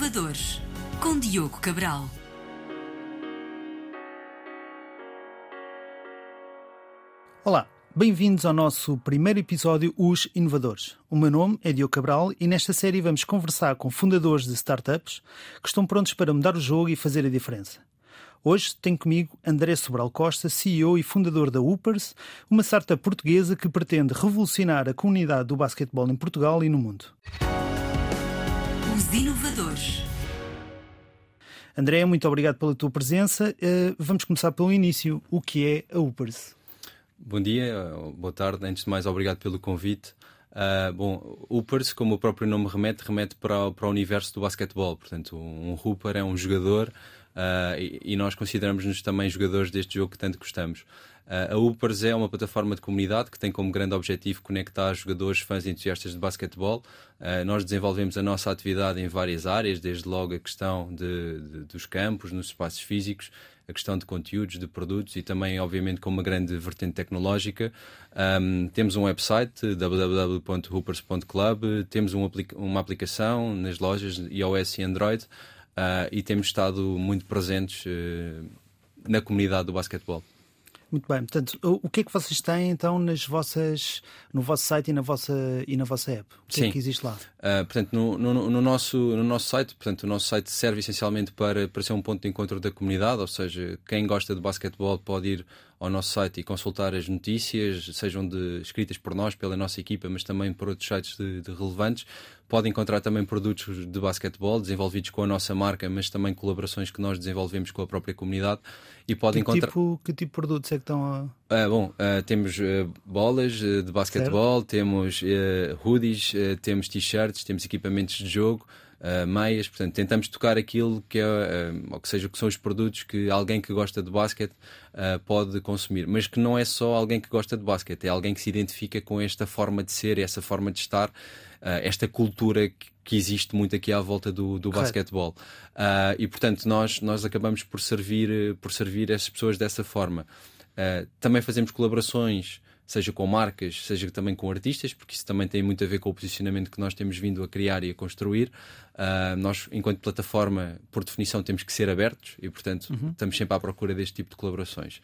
Inovadores, com Diogo Cabral. Olá, bem-vindos ao nosso primeiro episódio Os Inovadores. O meu nome é Diogo Cabral e nesta série vamos conversar com fundadores de startups que estão prontos para mudar o jogo e fazer a diferença. Hoje tenho comigo André Sobral Costa, CEO e fundador da Upers, uma startup portuguesa que pretende revolucionar a comunidade do basquetebol em Portugal e no mundo. Os Inovadores. André, muito obrigado pela tua presença. Uh, vamos começar pelo início. O que é a Upers? Bom dia, boa tarde. Antes de mais, obrigado pelo convite. Uh, bom, Hoopers, como o próprio nome remete, remete para, o, para o universo do basquetebol. Portanto, um Hooper é um jogador uh, e, e, nós consideramos-nos também jogadores deste jogo que tanto gostamos. Uh, a Hoopers é uma plataforma de comunidade que tem como grande objetivo conectar jogadores, fãs e entusiastas de basquetebol. nós desenvolvemos a nossa atividade em várias áreas, desde logo a questão de, de, dos campos, nos espaços físicos, a questão de conteúdos, de produtos e também, obviamente, com uma grande vertente tecnológica. Um, temos um website, www.hoopers.club, temos um aplica uma aplicação nas lojas iOS e Android uh, e temos estado muito presentes uh, na comunidade do basquetebol. Muito bem. Portanto, o que é que vocês têm então nas vossas, no vosso site e na vossa, e na vossa app? O que Sim. é que existe lá? Uh, portanto, no, no, no, nosso, no nosso site, portanto, o nosso site serve essencialmente para, para ser um ponto de encontro da comunidade, ou seja, quem gosta de basquetebol pode ir ao nosso site e consultar as notícias, sejam de, escritas por nós, pela nossa equipa, mas também por outros sites de, de relevantes. Pode encontrar também produtos de basquetebol desenvolvidos com a nossa marca, mas também colaborações que nós desenvolvemos com a própria comunidade. E pode que encontrar. Tipo, que tipo de produtos é que estão a. Ah, bom, uh, temos uh, bolas de basquetebol, temos hoodies, temos t-shirts, temos equipamentos de jogo. Uh, meias, portanto, tentamos tocar aquilo que é, uh, ou que seja, que são os produtos que alguém que gosta de basquete uh, pode consumir, mas que não é só alguém que gosta de basquete, é alguém que se identifica com esta forma de ser, essa forma de estar, esta cultura que, que, existe muito aqui à volta do, do basquetebol. e portanto, nós, nós acabamos por servir, por servir essas pessoas dessa forma. também fazemos colaborações seja com marcas, seja também com artistas, porque isso também tem muito a ver com o posicionamento que nós temos vindo a criar e a construir. Uh, nós, enquanto plataforma, por definição, temos que ser abertos e, portanto, uhum. estamos sempre à procura deste tipo de colaborações.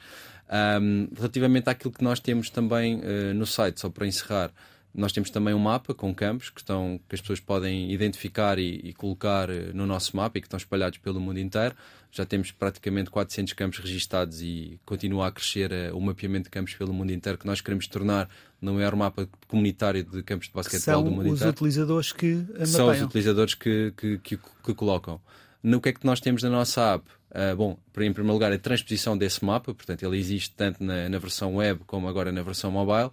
Um, relativamente àquilo que nós temos também uh, no site, só para encerrar, nós temos também um mapa com campos que, estão, que as pessoas podem identificar e, e, colocar eh, no nosso mapa e que estão espalhados pelo mundo inteiro. Já temos praticamente 400 campos registados e continua a crescer uh, o mapeamento de campos pelo mundo inteiro que nós queremos tornar no maior mapa comunitário de campos de basquetebol do mundo inteiro. São os utilizadores que mapeiam. São os utilizadores que, que, que, que colocam. No que é que nós temos na nossa app? Uh, bom, em primeiro lugar, a transposição desse mapa, portanto, ele existe tanto na, na versão web como agora na versão mobile.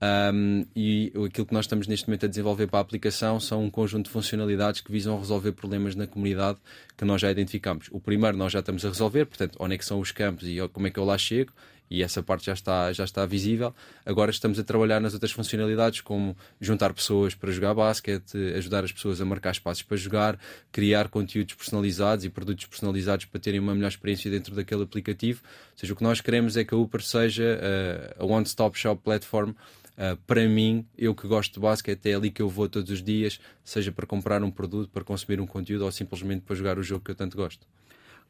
Um, e aquilo que nós estamos neste momento a desenvolver para a aplicação são um conjunto de funcionalidades que visam resolver problemas na comunidade que nós já identificamos. O primeiro nós já estamos a resolver, portanto, onde é que são os campos e como é que eu lá chego, e essa parte já está, já está visível. Agora estamos a trabalhar nas outras funcionalidades, como juntar pessoas para jogar basquete, ajudar as pessoas a marcar espaços para jogar, criar conteúdos personalizados e produtos personalizados para terem uma melhor experiência dentro daquele aplicativo. Ou seja, o que nós queremos é que a Uber seja uh, a one-stop shop platform Uh, para mim, eu que gosto de basquete, é ali que eu vou todos os dias, seja para comprar um produto, para consumir um conteúdo ou simplesmente para jogar o jogo que eu tanto gosto.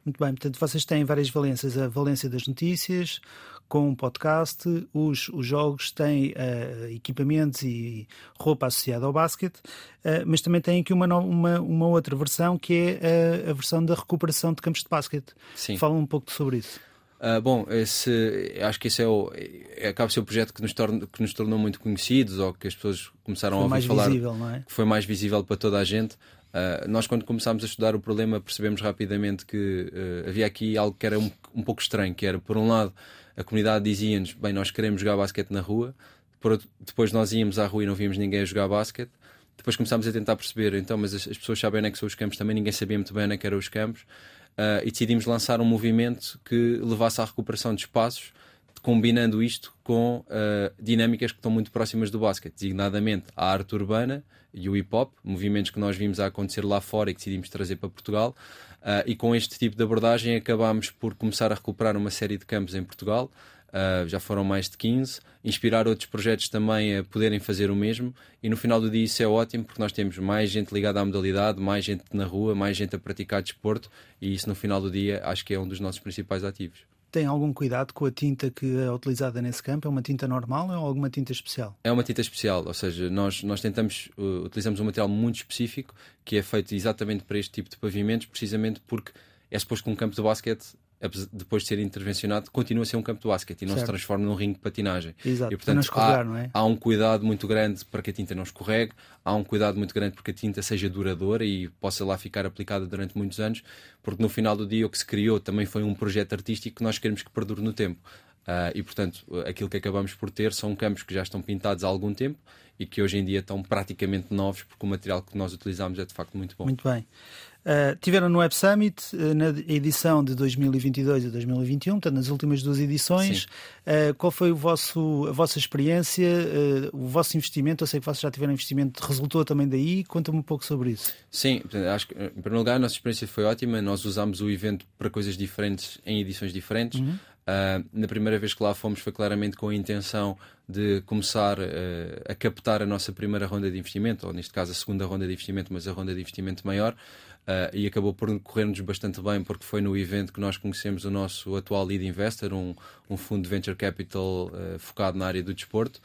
Muito bem, portanto, vocês têm várias valências. A valência das notícias, com um podcast, os, os jogos têm uh, equipamentos e roupa associada ao basquete, uh, mas também têm aqui uma, uma, uma outra versão que é a, a versão da recuperação de campos de basquete. Sim. Fala um pouco sobre isso. Uh, bom, esse, acho que esse é o, é, acaba ser o projeto que nos, torna, que nos tornou muito conhecidos ou que as pessoas começaram foi a ouvir falar. Visível, não é? Que foi mais visível para toda a gente. Uh, nós, quando começámos a estudar o problema, percebemos rapidamente que uh, havia aqui algo que era um, um, pouco estranho, que era, por um lado, a comunidade dizia-nos, bem, nós queremos jogar basquete na rua, por, depois nós íamos à rua e não víamos ninguém a jogar basquete, depois começámos a tentar perceber, então, mas as, as pessoas sabem onde é que são os campos, também ninguém sabia muito bem onde é que eram os campos, uh, e decidimos lançar um movimento que levasse à recuperação de espaços, combinando isto com uh, dinâmicas que estão muito próximas do basquete, designadamente a arte urbana e o hip hop, movimentos que nós vimos a acontecer lá fora e que decidimos trazer para Portugal. Uh, e com este tipo de abordagem acabámos por começar a recuperar uma série de campos em Portugal. uh, já foram mais de 15, inspirar outros projetos também a poderem fazer o mesmo e no final do dia isso é ótimo porque nós temos mais gente ligada à modalidade, mais gente na rua, mais gente a praticar desporto e isso no final do dia acho que é um dos nossos principais ativos. Tem algum cuidado com a tinta que é utilizada nesse campo? É uma tinta normal ou é alguma tinta especial? É uma tinta especial, ou seja, nós, nós tentamos, uh, utilizamos um material muito específico que é feito exatamente para este tipo de pavimentos, precisamente porque é suposto que um campo de basquete depois de ser intervencionado, continua a ser um campo de basquete e não certo. se transforma num ringue de patinagem. Exato, e, portanto, há, não é? há um cuidado muito grande para que a tinta não escorregue, há um cuidado muito grande para que a tinta seja duradoura e possa lá ficar aplicada durante muitos anos, porque no final do dia o que se criou também foi um projeto artístico que nós queremos que perdure no tempo. Uh, e, portanto, aquilo que acabamos por ter são campos que já estão pintados há algum tempo e que hoje em dia estão praticamente novos, porque o material que nós utilizamos é de facto muito bom. Muito bem. Uh, tiveram no Web Summit, uh, na edição de 2022 e 2021, portanto, nas últimas duas edições. Uh, qual foi o vosso, a vossa experiência, o vosso investimento? Eu sei que vocês já tiveram investimento, resultou também daí. Conta-me um pouco sobre isso. Sim, acho que, em primeiro lugar, a nossa experiência foi ótima. Nós usámos o evento para coisas diferentes, em edições diferentes. Uhum. Uh, na primeira vez que lá fomos foi claramente com a intenção de começar uh, a captar a nossa primeira ronda de investimento, ou neste caso a segunda ronda de investimento, mas a ronda de investimento maior. Uh, e acabou por correr-nos bastante bem porque foi no evento que nós conhecemos o nosso atual lead investor, um, um fundo de venture capital focado na área do desporto.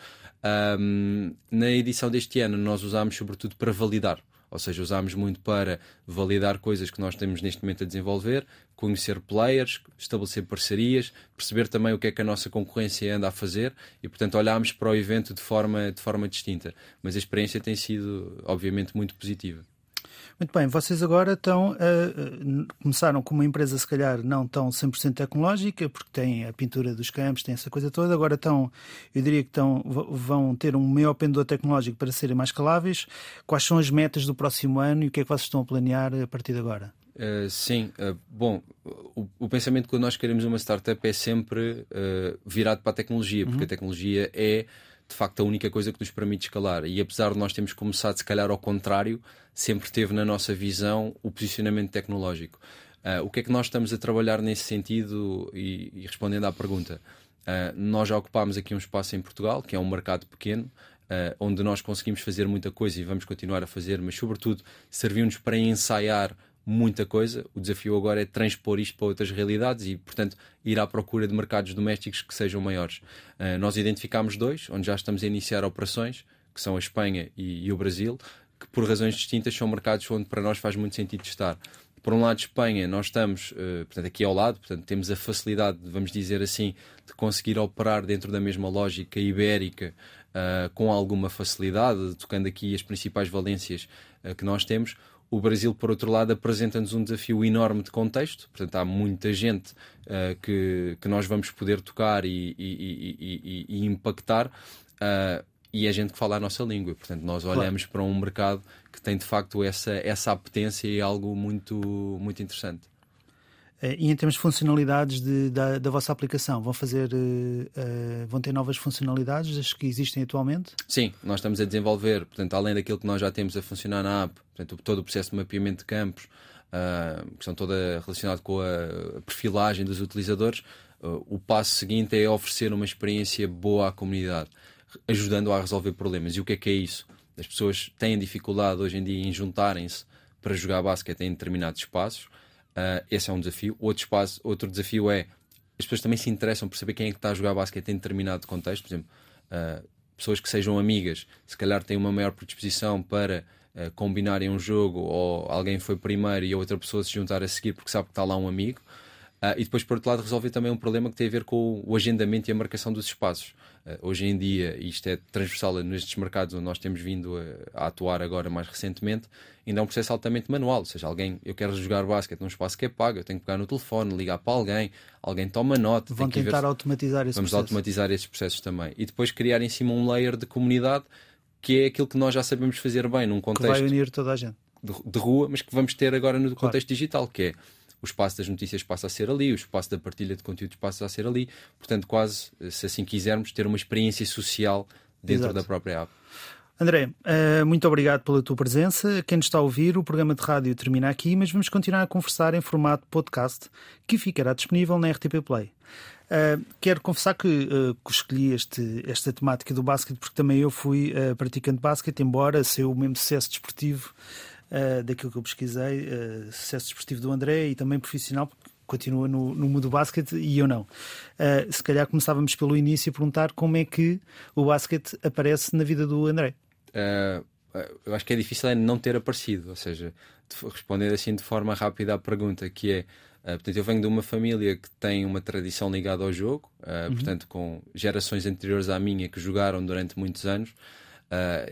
Um, na edição deste ano nós usámos sobretudo para validar ou seja, usámos muito para validar coisas que nós temos neste momento a desenvolver, conhecer players, estabelecer parcerias, perceber também o que é que a nossa concorrência anda a fazer e, portanto, olhámos para o evento de forma, de forma distinta. Mas a experiência tem sido, obviamente, muito positiva. Muito bem, vocês agora estão uh, começaram com uma empresa se calhar não tão 100% tecnológica, porque tem a pintura dos campos, tem essa coisa toda, agora estão, eu diria que estão, vão ter um maior pendor tecnológico para serem mais escaláveis. Quais são as metas do próximo ano e o que é que vocês estão a planear a partir de agora? Uh, sim, uh, bom, o, o, pensamento que nós queremos uma startup é sempre uh, virado para a tecnologia, porque uhum. a tecnologia é de facto a única coisa que nos permite escalar. E apesar de nós termos começado, se calhar, ao contrário, sempre teve na nossa visão o posicionamento tecnológico. Uh, o que é que nós estamos a trabalhar nesse sentido e, e respondendo à pergunta? Uh, nós já ocupámos aqui um espaço em Portugal, que é um mercado pequeno, uh, onde nós conseguimos fazer muita coisa e vamos continuar a fazer, mas sobretudo serviu-nos para ensaiar muita coisa. O desafio agora é transpor isto para outras realidades e, portanto, ir à procura de mercados domésticos que sejam maiores. Uh, nós identificámos dois, onde já estamos a iniciar operações, que são a Espanha e, e, o Brasil, que por razões distintas são mercados onde para nós faz muito sentido estar. Por um lado, Espanha, nós estamos uh, portanto, aqui ao lado, portanto, temos a facilidade, vamos dizer assim, de conseguir operar dentro da mesma lógica ibérica uh, com alguma facilidade, tocando aqui as principais valências que nós temos. O Brasil, por outro lado, apresenta-nos um desafio enorme de contexto, portanto, há muita gente uh, que, que nós vamos poder tocar e, e, e, e impactar. Uh, e é gente que fala a nossa língua. Portanto, nós olhamos claro. para um mercado que tem de facto essa, essa apetência e é algo muito, muito interessante. Eh, e em termos de funcionalidades de, da, da, vossa aplicação, vão fazer, uh, vão ter novas funcionalidades das que existem atualmente? Sim, nós estamos a desenvolver, portanto, além daquilo que nós já temos a funcionar na app, portanto, todo o processo de mapeamento de campos, uh, questão toda relacionada com a perfilagem dos utilizadores, uh, o passo seguinte é oferecer uma experiência boa à comunidade, ajudando a resolver problemas. E o que é que é isso? As pessoas têm dificuldade hoje em dia em juntarem-se para jogar basquete em determinados espaços Uh, esse é um desafio. Outro, espaço, outro desafio é as pessoas também se interessam por saber quem é que está a jogar basquete em determinado contexto. Por exemplo, uh, pessoas que sejam amigas, se calhar têm uma maior predisposição para uh, combinarem um jogo ou alguém foi primeiro e a outra pessoa se juntar a seguir porque sabe que está lá um amigo. Uh, e depois, por outro lado, resolver também um problema que tem a ver com o agendamento e a marcação dos espaços. Uh, hoje em dia, e isto é transversal nestes mercados onde nós temos vindo a, a, atuar agora mais recentemente, ainda é um processo altamente manual. Ou seja, alguém, eu quero jogar basquete num espaço que é pago, eu tenho que pegar no telefone, ligar para alguém, alguém toma nota. Vão tentar ver... automatizar esse Vamos processo. automatizar esses processos também. E depois criar em cima um layer de comunidade que é aquilo que nós já sabemos fazer bem num contexto. Que vai unir toda a gente. De, de rua, mas que vamos ter agora no claro. contexto digital, que é o espaço das notícias passa a ser ali, o espaço da partilha de conteúdos passa a ser ali. Portanto, quase, se assim quisermos, ter uma experiência social dentro Exato. da própria app. André, uh, muito obrigado pela tua presença. Quem nos está a ouvir, o programa de rádio termina aqui, mas vamos continuar a conversar em formato podcast que ficará disponível na RTP Play. Uh, quero confessar que, uh, que escolhi este, esta temática do basquete porque também eu fui praticante de basquete, embora seja o mesmo sucesso desportivo daquilo que eu pesquisei, sucesso desportivo do André e também profissional, porque continua no, no mundo do basquete e eu não. Uh, se calhar começávamos pelo início a perguntar como é que o basquete aparece na vida do André. Uh, eu acho que é difícil é não ter aparecido, ou seja, responder assim de forma rápida à pergunta, que é, uh, portanto, eu venho de uma família que tem uma tradição ligada ao jogo, uhum. portanto, com gerações anteriores à minha que jogaram durante muitos anos,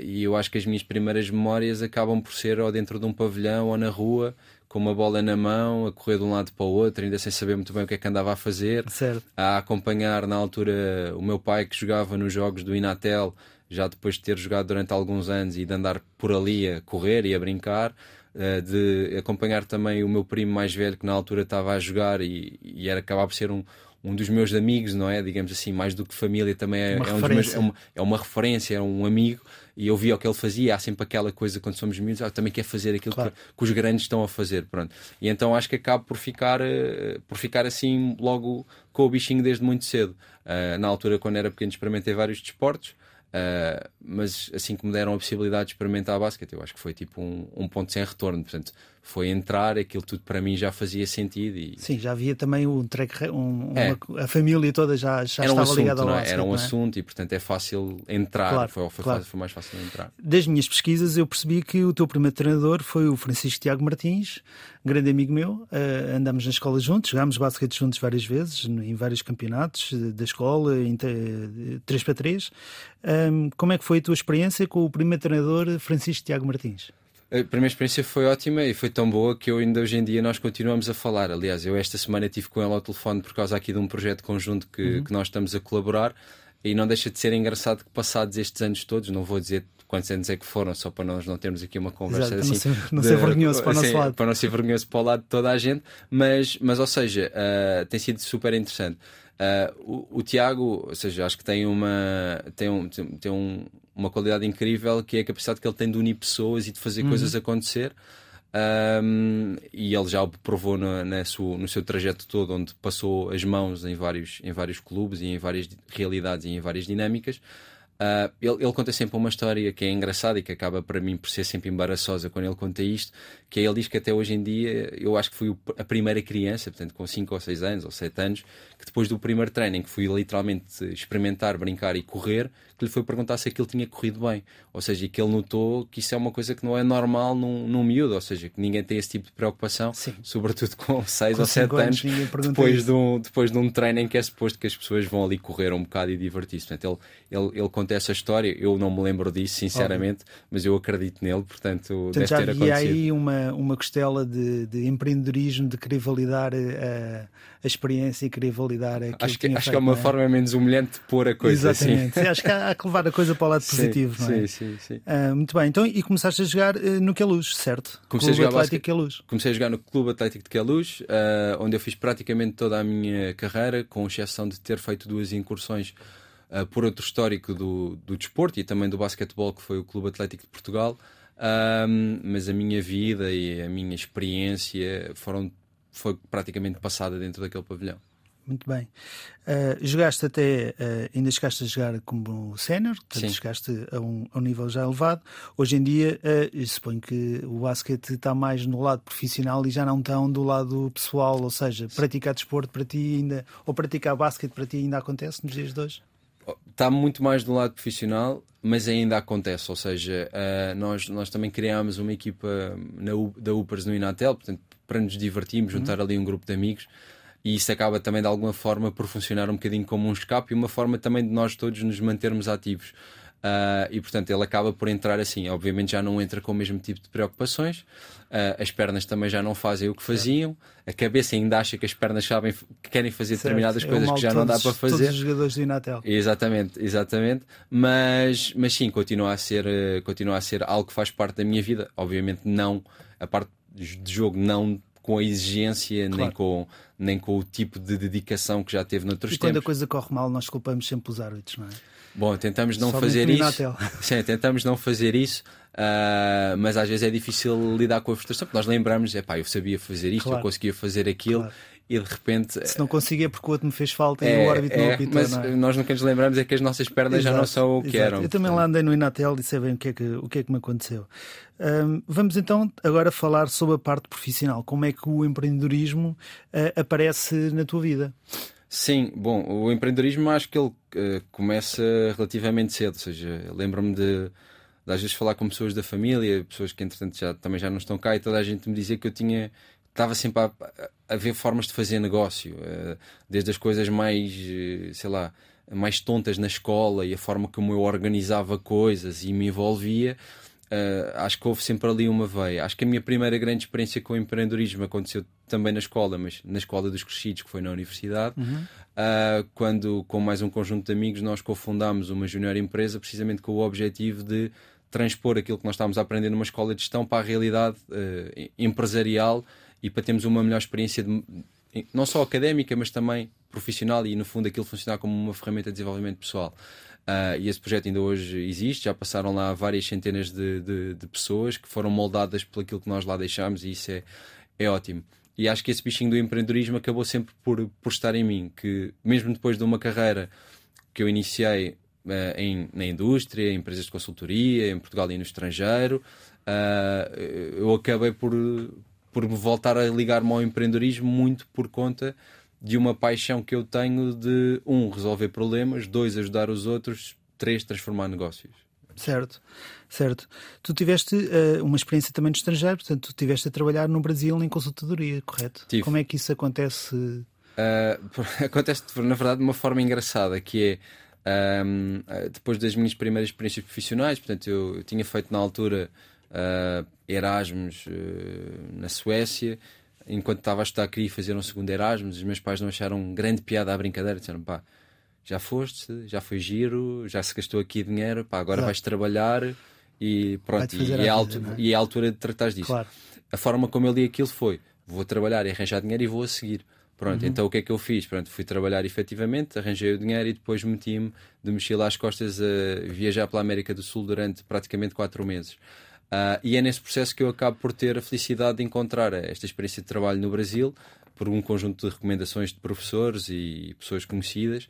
e eu acho que as minhas primeiras memórias acabam por ser ou dentro de um pavilhão ou na rua, com uma bola na mão, a correr de um lado para o outro, ainda sem saber muito bem o que é que andava a fazer, certo. a acompanhar na altura o meu pai que jogava nos jogos do Inatel, já depois de ter jogado durante alguns anos e de andar por ali a correr e a brincar, eh, de acompanhar também o meu primo mais velho que na altura estava a jogar e, e era acabar por ser um, um dos meus amigos, não é? Digamos assim, mais do que família, também é, uma, é, um meus, é, uma, é uma referência, é um amigo e eu via o que ele fazia. Há sempre aquela coisa quando somos miúdos, ah, também quer fazer aquilo claro. que, que, os grandes estão a fazer. Pronto. E então acho que acabo por ficar, uh, por ficar assim logo com o bichinho desde muito cedo. Uh, na altura, quando era pequeno, experimentei vários desportos. Uh, mas assim que me deram a possibilidade de experimentar a basquete, eu acho que foi tipo um, um ponto sem retorno. Portanto, foi entrar, aquilo tudo para mim já fazia sentido. E... Sim, já havia também um track, um, é. uma, a família toda já, já estava um assunto, ligada ao é? Era um é? assunto e, portanto, é fácil entrar. Claro, foi, foi, claro. foi, mais fácil entrar. Das minhas pesquisas, eu percebi que o teu primeiro treinador foi o Francisco Tiago Martins, grande amigo meu. Uh, andamos na escola juntos, jogámos basquete juntos várias vezes, em vários campeonatos da escola, em 3 para 3. Um, como é que foi a tua experiência com o primeiro treinador Francisco Tiago Martins? A primeira experiência foi ótima e foi tão boa que eu ainda hoje em dia nós continuamos a falar. Aliás, eu esta semana estive com ele ao telefone por causa aqui de um projeto conjunto que, uhum. que nós estamos a colaborar e não deixa de ser engraçado que passados estes anos todos, não vou dizer quantos anos é que foram, só para nós não termos aqui uma conversa Exato, assim. Não ser, não ser vergonhoso para o nosso assim, lado. Para não ser vergonhoso para o lado de toda a gente, mas, mas ou seja, uh, tem sido super interessante. Uh, o, o, Tiago, ou seja, acho que tem uma, tem um, tem um, uma qualidade incrível que é a capacidade que ele tem de unir pessoas e de fazer uhum. coisas acontecer. Um, e ele já o provou no, na sua, no seu trajeto todo, onde passou as mãos em vários, em vários clubes e em várias realidades e em várias dinâmicas. Uh, ele, ele, conta sempre uma história que é engraçada e que acaba para mim por ser sempre embaraçosa quando ele conta isto, que é ele diz que até hoje em dia eu acho que fui a primeira criança, portanto com 5 ou 6 anos ou 7 anos, que depois do primeiro treino em que fui literalmente experimentar, brincar e correr, que lhe foi perguntar se aquilo tinha corrido bem. Ou seja, que ele notou que isso é uma coisa que não é normal num, num miúdo, ou seja, que ninguém tem esse tipo de preocupação, Sim. sobretudo com 6 ou 7 anos, depois de, um, depois de um treino em que é suposto que as pessoas vão ali correr um bocado e divertir-se. Portanto, ele, ele, ele conta essa história, eu não me lembro disso, sinceramente, Óbvio. mas eu acredito nele, portanto, portanto deve já ter acontecido. aí uma, uma costela de, de empreendedorismo, de querer validar a, eh, a experiência e querer validar aquilo acho que, que Acho que é uma é? forma menos humilhante de pôr a coisa. Exatamente. assim. acho que há, há, que levar a coisa para o lado positivo, sim, não é? Sim, sim, sim. Uh, muito bem, então, e começaste a jogar uh, no Queluz, certo? Comecei Clube a jogar Atlético. Queluz. Comecei a jogar no Clube Atlético de Queluz, uh, onde eu fiz praticamente toda a minha carreira, com exceção de ter feito duas incursões uh, por outro histórico do, do desporto e também do basquetebol, que foi o Clube Atlético de Portugal. mas a minha vida e a minha experiência foram, foi praticamente passada dentro daquele pavilhão. Muito bem. Uh, jogaste até, uh, ainda chegaste a jogar como sénior, portanto Sim. chegaste a um, a um, nível já elevado. Hoje em dia, uh, suponho que o basquete está mais no lado profissional e já não tão do lado pessoal, ou seja, praticar desporto para ti ainda, ou praticar basquete para ti ainda acontece nos dias de hoje? Está muito mais do lado profissional, mas ainda acontece. Ou seja, uh, nós, nós também criámos uma equipa na, da Upers no Inatel, portanto, para nos divertirmos, juntar uhum. ali um grupo de amigos e isso acaba também de alguma forma por funcionar um bocadinho como um escape e uma forma também de nós todos nos mantermos ativos. Uh, e portanto ele acaba por entrar assim. Obviamente já não entra com o mesmo tipo de preocupações, uh, as pernas também já não fazem o que faziam, a cabeça ainda acha que as pernas sabem que querem fazer certo. determinadas é coisas que já todos, não dá para fazer. Todos os jogadores do Inatel. Exatamente, exatamente. Mas, mas sim, continua a, ser, continua a ser algo que faz parte da minha vida. Obviamente não, a parte de jogo não com a exigência, claro. nem, com, nem com o tipo de dedicação que já teve noutros e tempos. quando a coisa corre mal, nós culpamos sempre os árbitros, não é? Bom, tentamos não fazer isso. Sim, tentamos não fazer isso, uh, mas às vezes é difícil lidar com a frustração, porque nós lembramos, é pá, eu sabia fazer isto, claro. eu conseguia fazer aquilo. Claro. E de repente. Se não consigo é porque o outro me fez falta é, e o árbitro é, não apitou. Mas não é? nós nunca nos lembramos é que as nossas pernas exato, já não são o que exato. eram. Eu também lá andei no Inatel e sei bem o que é que, o que, é que me aconteceu. Um, vamos então agora falar sobre a parte profissional. Como é que o empreendedorismo uh, aparece na tua vida? Sim, bom, o empreendedorismo acho que ele uh, começa relativamente cedo, ou seja, lembro-me de, de, às vezes falar com pessoas da família, pessoas que entretanto já, também já não estão cá e toda a gente me dizia que eu tinha estava sempre a, a, ver formas de fazer negócio, uh, desde as coisas mais, uh, sei lá, mais tontas na escola e a forma como eu organizava coisas e me envolvia, Uh, acho que houve sempre ali uma veia. Acho que a minha primeira grande experiência com o empreendedorismo aconteceu também na escola, mas na escola dos crescidos, que foi na universidade, uhum. uh, quando, com mais um conjunto de amigos, nós cofundámos uma junior empresa, precisamente com o objetivo de transpor aquilo que nós estávamos a aprender numa escola de gestão para a realidade empresarial e para termos uma melhor experiência, de, não só académica, mas também profissional e, no fundo, aquilo funcionar como uma ferramenta de desenvolvimento pessoal. Uh, e esse projeto ainda hoje existe, já passaram lá várias centenas de, de, de, pessoas que foram moldadas por aquilo que nós lá deixámos e isso é, é ótimo. E acho que esse bichinho do empreendedorismo acabou sempre por, por estar em mim, que mesmo depois de uma carreira que eu iniciei uh, em, na indústria, em empresas de consultoria, em Portugal e no estrangeiro, uh, eu acabei por, por voltar a ligar-me ao empreendedorismo muito por conta de uma paixão que eu tenho de, um, resolver problemas, dois, ajudar os outros, três, transformar negócios. Certo, certo. Tu tiveste uh, uma experiência também no estrangeiro, portanto, tu tiveste a trabalhar no Brasil em consultadoria, correto? Tive. Como é que isso acontece? Uh, acontece, na verdade, de uma forma engraçada, que é um, ehm, depois das minhas primeiras experiências profissionais, portanto, eu, eu tinha feito na altura uh, Erasmus na Suécia enquanto estava a estudar, queria fazer um segundo Erasmus. Os meus pais não acharam grande piada à brincadeira. Disseram, pá, já foste, já foi giro, já se gastou aqui dinheiro, pá, agora Exato. vais trabalhar e pronto. E, é a, vida, é? e é a altura de tratar disso. Claro. A forma como eu li aquilo foi: vou trabalhar e arranjar dinheiro e vou a seguir. Pronto, uhum. então o que é que eu fiz? Pronto, fui trabalhar efetivamente, arranjei o dinheiro e depois meti-me de mochila às costas a viajar pela América do Sul durante praticamente quatro meses. Uh, e é nesse processo que eu acabo por ter a felicidade de encontrar esta experiência de trabalho no Brasil, por um conjunto de recomendações de professores e pessoas conhecidas,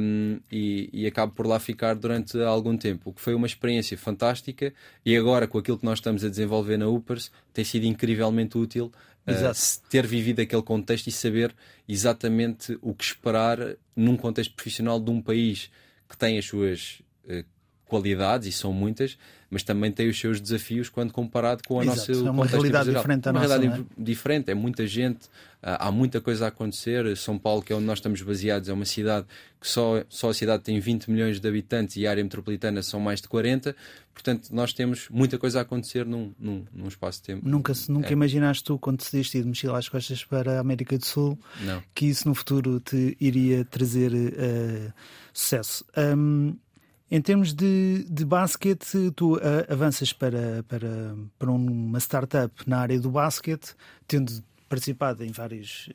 um, e, e, acabo por lá ficar durante algum tempo, o que foi uma experiência fantástica. E agora, com aquilo que nós estamos a desenvolver na Upers, tem sido incrivelmente útil uh, ter vivido aquele contexto e saber exatamente o que esperar num contexto profissional de um país que tem as suas uh, qualidades, e são muitas, mas também tem os seus desafios quando comparado com a Exato, nossa é uma realidade diferente uma nossa, realidade é? diferente, é muita gente, há muita coisa a acontecer. São Paulo, que é onde nós estamos baseados, é uma cidade que só, só a cidade tem 20 milhões de habitantes e a área metropolitana são mais de 40, portanto, nós temos muita coisa a acontecer num, num, num espaço de tempo. Nunca, nunca é. imaginaste tu, quando decidiste ir de mochila às costas para a América do Sul, Não. que isso no futuro te iria trazer uh, sucesso. Um, em termos de, de basquete, tu uh, avanças para, para, para uma startup na área do basquete, tendo participado em vários.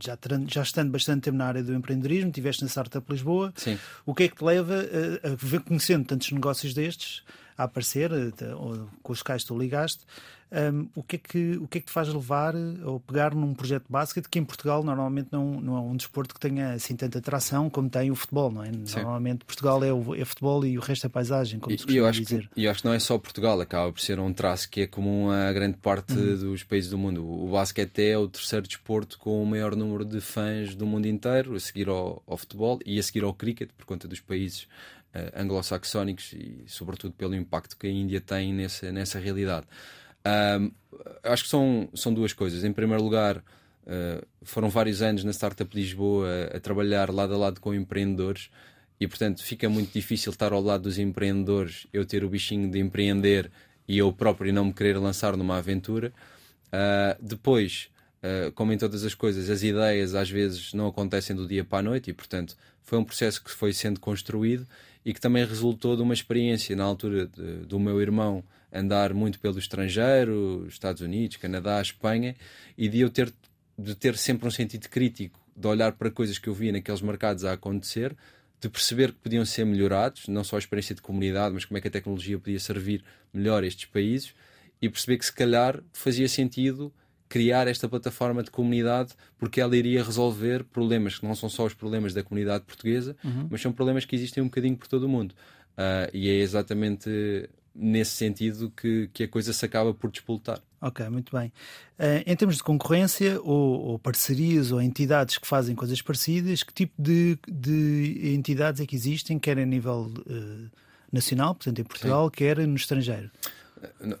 já, já estando bastante tempo na área do empreendedorismo, estiveste na Startup Lisboa. Sim. O que é que te leva a, a ver, conhecendo tantos negócios destes, a aparecer, com os quais tu ligaste, um, o, que é que, o que é que te faz levar ou pegar num projeto de basquete que em Portugal normalmente não, não é um desporto que tenha assim tanta atração como tem o futebol, não é? Sim. Normalmente Portugal é, o, é futebol e o resto é paisagem, como e, se eu acho dizer. Que, e eu acho que não é só Portugal, acaba por ser um traço que é comum a grande parte uhum. dos países do mundo. O basquete é o terceiro desporto com o maior número de fãs do mundo inteiro, a seguir ao, ao futebol e a seguir ao cricket, por conta dos países uh, anglo-saxónicos e, sobretudo, pelo impacto que a Índia tem nessa, nessa realidade. Acho que são, são duas coisas. Em primeiro lugar, uh, foram vários anos na Startup Lisboa a, a, trabalhar lado a lado com empreendedores e, portanto, fica muito difícil estar ao lado dos empreendedores, eu ter o bichinho de empreender e eu próprio não me querer lançar numa aventura. Uh, depois, uh, como em todas as coisas, as ideias às vezes não acontecem do dia para a noite e, portanto, foi um processo que foi sendo construído e que também resultou de uma experiência na altura de, do meu irmão andar muito pelo estrangeiro, Estados Unidos, Canadá, Espanha, e de eu ter, de ter sempre um sentido crítico, de olhar para coisas que eu via naqueles mercados a acontecer, de perceber que podiam ser melhorados, não só a experiência de comunidade, mas como é que a tecnologia podia servir melhor a estes países, e perceber que se calhar fazia sentido criar esta plataforma de comunidade porque ela iria resolver problemas que não são só os problemas da comunidade portuguesa, uhum. mas são problemas que existem um bocadinho por todo o mundo. Uh, e é exatamente nesse sentido que, que a coisa se acaba por despoltar. Ok, muito bem. Uh, em termos de concorrência ou, ou, parcerias ou entidades que fazem coisas parecidas, que tipo de, de entidades é que existem, quer a nível uh, nacional, portanto em Portugal, Sim. quer no estrangeiro?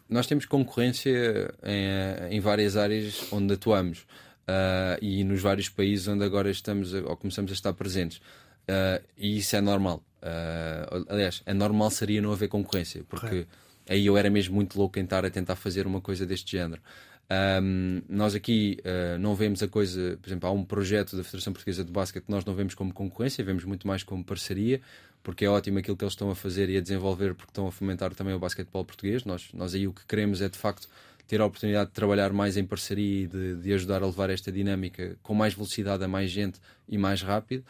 Nós temos concorrência em, em várias áreas onde atuamos uh, e nos vários países onde agora estamos ou começamos a estar presentes. e isso é normal. Uh, aliás, é normal seria não haver concorrência, porque Correto. aí eu era mesmo muito louco em estar a tentar fazer uma coisa deste género. Um, nós aqui uh, não vemos a coisa, por exemplo, há um projeto da Federação Portuguesa de Basquete que nós não vemos como concorrência, vemos muito mais como parceria, porque é ótimo aquilo que eles estão a fazer e a desenvolver, porque estão a fomentar também o basquetebol português. Nós, nós aí o que queremos é de facto ter a oportunidade de trabalhar mais em parceria e de, de ajudar a levar esta dinâmica com mais velocidade a mais gente e mais rápido.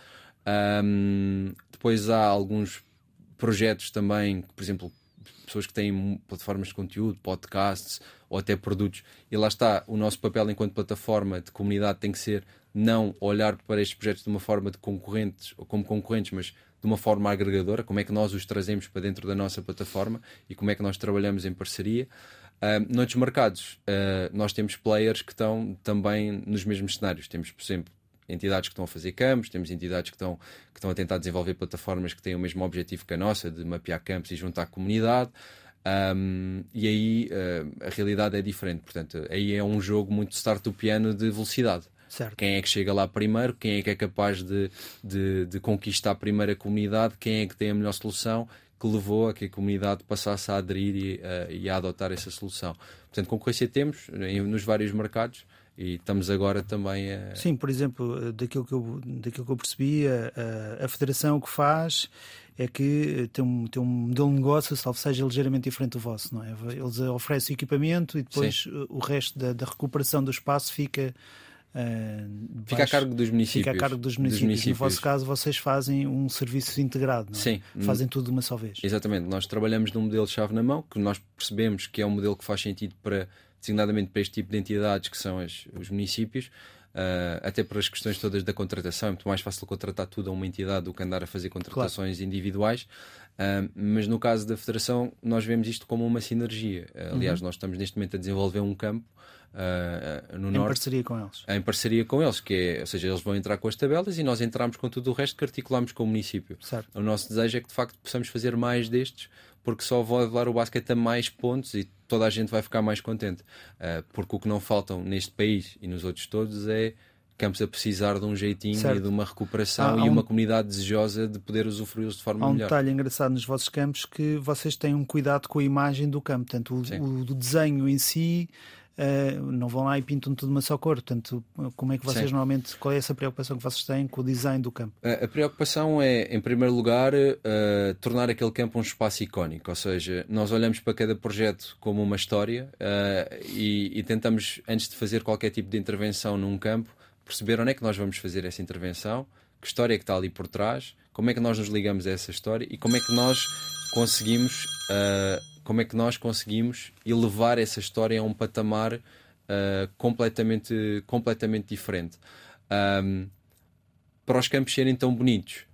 Um, depois há alguns projetos também, por exemplo, pessoas que têm plataformas de conteúdo, podcasts ou até produtos. E lá está, o nosso papel enquanto plataforma de comunidade tem que ser não olhar para estes projetos de uma forma de concorrentes ou como concorrentes, mas de uma forma agregadora, como é que nós os trazemos para dentro da nossa plataforma e como é que nós trabalhamos em parceria. Uh, noutros mercados, uh, nós temos players que estão também nos mesmos cenários. Temos, por exemplo, entidades que estão a fazer campos, temos entidades que estão, que estão a tentar desenvolver plataformas que têm o mesmo objetivo que a nossa, de mapear campos e juntar a comunidade. Um, e aí uh, a realidade é diferente. Portanto, aí é um jogo muito startupiano de velocidade. Certo. Quem é que chega lá primeiro, quem é que é capaz de, de, de conquistar a primeira comunidade, quem é que tem a melhor solução que levou a que a comunidade passasse a aderir e, uh, e a adotar essa solução. Portanto, concorrência temos em, nos vários mercados e estamos agora também a... Sim, por exemplo, daquilo que eu, daquilo que eu percebi, a, a Federação o que faz é que tem um, tem um modelo de negócio, salvo seja ligeiramente diferente do vosso, não é? Eles oferecem equipamento e depois Sim. o resto da, da, recuperação do espaço fica. Uh, fica a cargo dos municípios. Fica a cargo dos municípios. dos municípios. No vosso caso, vocês fazem um serviço integrado, não é? Sim. Fazem tudo de uma só vez. Exatamente. Nós trabalhamos num modelo chave na mão, que nós percebemos que é um modelo que faz sentido para designadamente para este tipo de entidades que são as, os municípios, uh, até por as questões todas da contratação. É muito mais fácil contratar tudo a uma entidade do que andar a fazer contratações claro. individuais. Uh, mas no caso da Federação, nós vemos isto como uma sinergia. Aliás, uhum. nós estamos neste momento a desenvolver um campo Uh, no em norte. Em parceria com eles. Em parceria com eles, que é, ou seja, eles vão entrar com as tabelas e nós entramos com tudo o resto que articulamos com o município. Certo. O nosso desejo é que de facto possamos fazer mais destes, porque só vai levar o basquete a mais pontos e toda a gente vai ficar mais contente. Uh, porque o que não faltam neste país e nos outros todos é campos a precisar de um jeitinho certo. e de uma recuperação há, há e uma comunidade desejosa de poder usufruí-los de forma há um melhor. detalhe engraçado nos vossos campos que vocês têm um cuidado com a imagem do campo, portanto o, o desenho em si Uh, não vão lá e pintam tudo de uma só cor. Portanto, como é que vocês Sim. normalmente, qual é essa preocupação que vocês têm com o design do campo? A, a preocupação é, em primeiro lugar, uh, tornar aquele campo um espaço icónico, ou seja, nós olhamos para cada projeto como uma história uh, e, e tentamos, antes de fazer qualquer tipo de intervenção num campo, perceber onde é que nós vamos fazer essa intervenção, que história é que está ali por trás, como é que nós nos ligamos a essa história e como é que nós conseguimos uh, como é que nós conseguimos elevar essa história a um patamar uh, completamente, completamente diferente. Um, para os campos serem tão bonitos,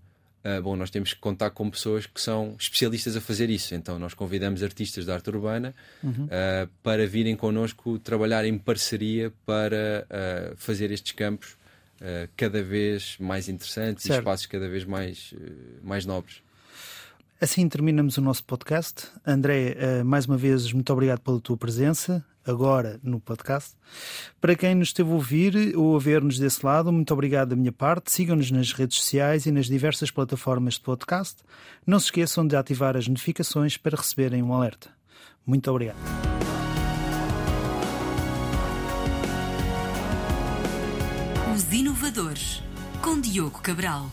uh, bom, nós temos que contar com pessoas que são especialistas a fazer isso. Então, nós convidamos artistas da arte urbana uhum. uh, para virem connosco trabalhar em parceria para fazer estes campos cada vez mais interessantes certo. e espaços cada vez mais, mais nobres. Assim terminamos o nosso podcast. André, eh, mais uma vez, muito obrigado pela tua presença, agora no podcast. Para quem nos esteve a ouvir ou a ver-nos desse lado, muito obrigado da minha parte. Sigam-nos nas redes sociais e nas diversas plataformas de podcast. Não se esqueçam de ativar as notificações para receberem um alerta. Muito obrigado. Os Inovadores, com Diogo Cabral.